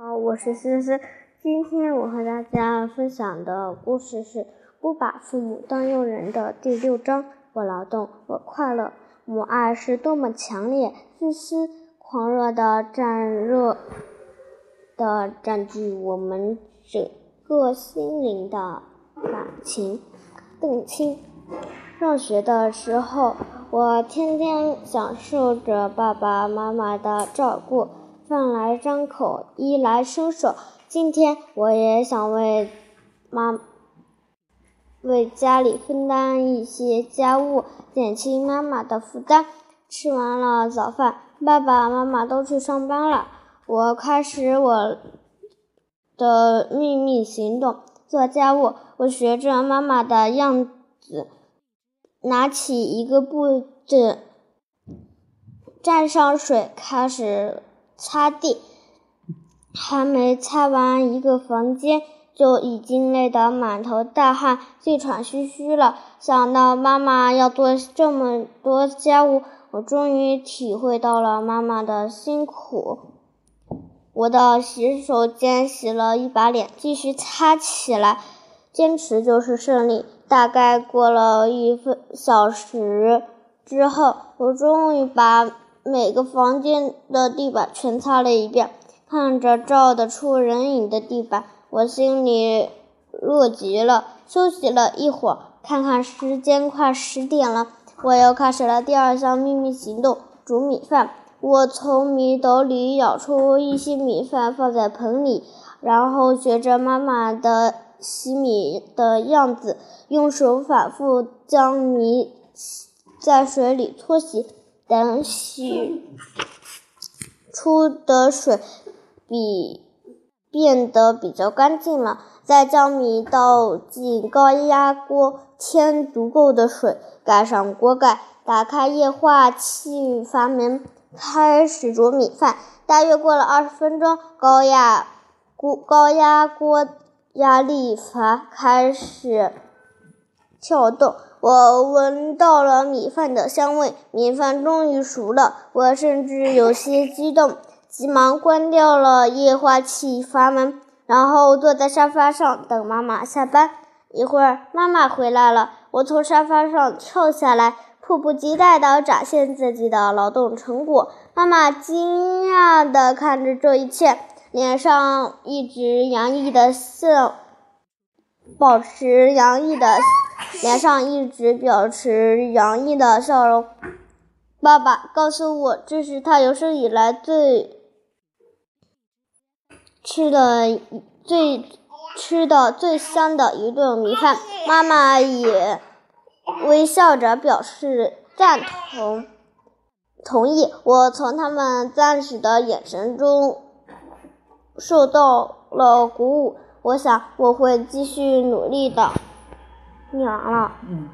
好，我是思思。今天我和大家分享的故事是《不把父母当佣人》的第六章。我劳动，我快乐。母爱是多么强烈、自私、狂热的战热的占据我们整个心灵的感情。邓青，上学的时候，我天天享受着爸爸妈妈的照顾。饭来张口，衣来伸手。今天我也想为妈为家里分担一些家务，减轻妈妈的负担。吃完了早饭，爸爸妈妈都去上班了，我开始我的秘密行动，做家务。我学着妈妈的样子，拿起一个布子，蘸上水，开始。擦地，还没擦完一个房间，就已经累得满头大汗、气喘吁吁了。想到妈妈要做这么多家务，我终于体会到了妈妈的辛苦。我到洗手间洗了一把脸，继续擦起来。坚持就是胜利。大概过了一分小时之后，我终于把。每个房间的地板全擦了一遍，看着照得出人影的地板，我心里乐极了。休息了一会儿，看看时间，快十点了，我又开始了第二项秘密行动——煮米饭。我从米斗里舀出一些米饭，放在盆里，然后学着妈妈的洗米的样子，用手反复将米在水里搓洗。等洗出的水比变得比较干净了，再将米倒进高压锅，添足够的水，盖上锅盖，打开液化气阀门，开始煮米饭。大约过了二十分钟，高压锅高压锅压力阀开始跳动。我闻到了米饭的香味，米饭终于熟了。我甚至有些激动，急忙关掉了液化气阀门，然后坐在沙发上等妈妈下班。一会儿，妈妈回来了，我从沙发上跳下来，迫不及待地展现自己的劳动成果。妈妈惊讶地看着这一切，脸上一直洋溢的笑，保持洋溢的。脸上一直保持洋溢的笑容。爸爸告诉我，这是他有生以来最吃的最吃的最香的一顿米饭。妈妈也微笑着表示赞同同意。我从他们赞许的眼神中受到了鼓舞。我想，我会继续努力的。念完了。